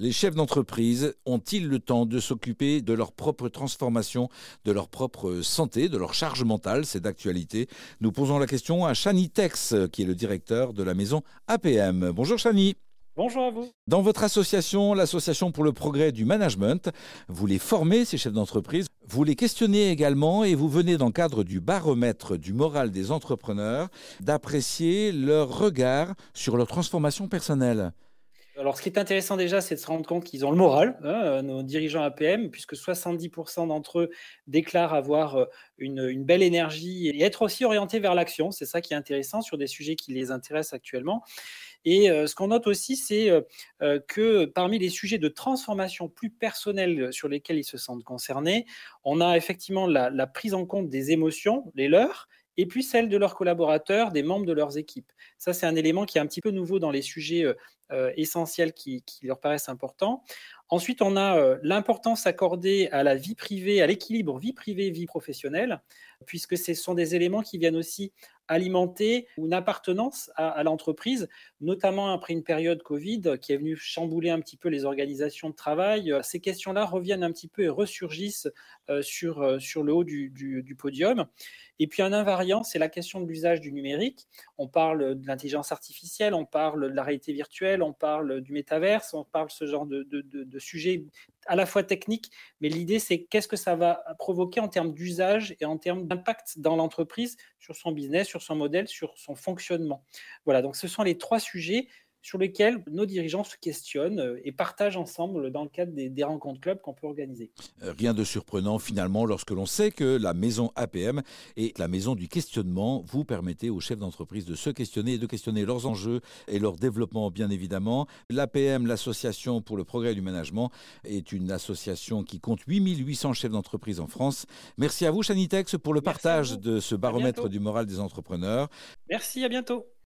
Les chefs d'entreprise ont-ils le temps de s'occuper de leur propre transformation, de leur propre santé, de leur charge mentale C'est d'actualité. Nous posons la question à Chani Tex, qui est le directeur de la maison APM. Bonjour Chani. Bonjour à vous. Dans votre association, l'Association pour le progrès du management, vous les formez, ces chefs d'entreprise, vous les questionnez également et vous venez dans le cadre du baromètre du moral des entrepreneurs d'apprécier leur regard sur leur transformation personnelle. Alors, ce qui est intéressant déjà, c'est de se rendre compte qu'ils ont le moral, hein, euh, nos dirigeants APM, puisque 70% d'entre eux déclarent avoir euh, une, belle énergie et être aussi orientés vers l'action. C'est ça qui est intéressant sur des sujets qui les intéressent actuellement. Et euh, ce qu'on note aussi, c'est que parmi les sujets de transformation plus personnels sur lesquels ils se sentent concernés, on a effectivement la prise en compte des émotions, les leurs, et puis celle de leurs collaborateurs, des membres de leurs équipes. Ça, c'est un élément qui est un petit peu nouveau dans les sujets euh, euh, essentiels qui, leur paraissent importants. Ensuite, on a euh, l'importance accordée à la vie privée, à l'équilibre vie privée-vie professionnelle, puisque ce sont des éléments qui viennent aussi alimenter une appartenance à, l'entreprise, notamment après une période Covid qui est venue chambouler un petit peu les organisations de travail. Ces questions-là reviennent un petit peu et ressurgissent sur, sur le haut du, podium. Et puis un invariant, c'est la question de l'usage du numérique. On parle de l'intelligence artificielle, on parle de la réalité virtuelle, on parle du métaverse, on parle de ce genre de, de, sujets à la fois techniques, mais l'idée c'est qu'est-ce que ça va provoquer en termes d'usage et en termes d'impact dans l'entreprise sur son business, sur son modèle, sur son fonctionnement. Voilà, donc ce sont les trois sujets sur lesquels nos dirigeants se questionnent euh, et partagent ensemble dans le cadre des, rencontres clubs qu'on peut organiser. Euh, rien de surprenant finalement lorsque l'on sait que la maison APM est la maison du questionnement. Vous permettez aux chefs d'entreprise de se questionner et de questionner leurs enjeux et leur développement bien évidemment. L'APM, l'Association pour le progrès du management, est une association qui compte 8800 chefs d'entreprise en France. Merci à vous Chanitex pour le partage de ce baromètre du moral des entrepreneurs. Merci, à bientôt.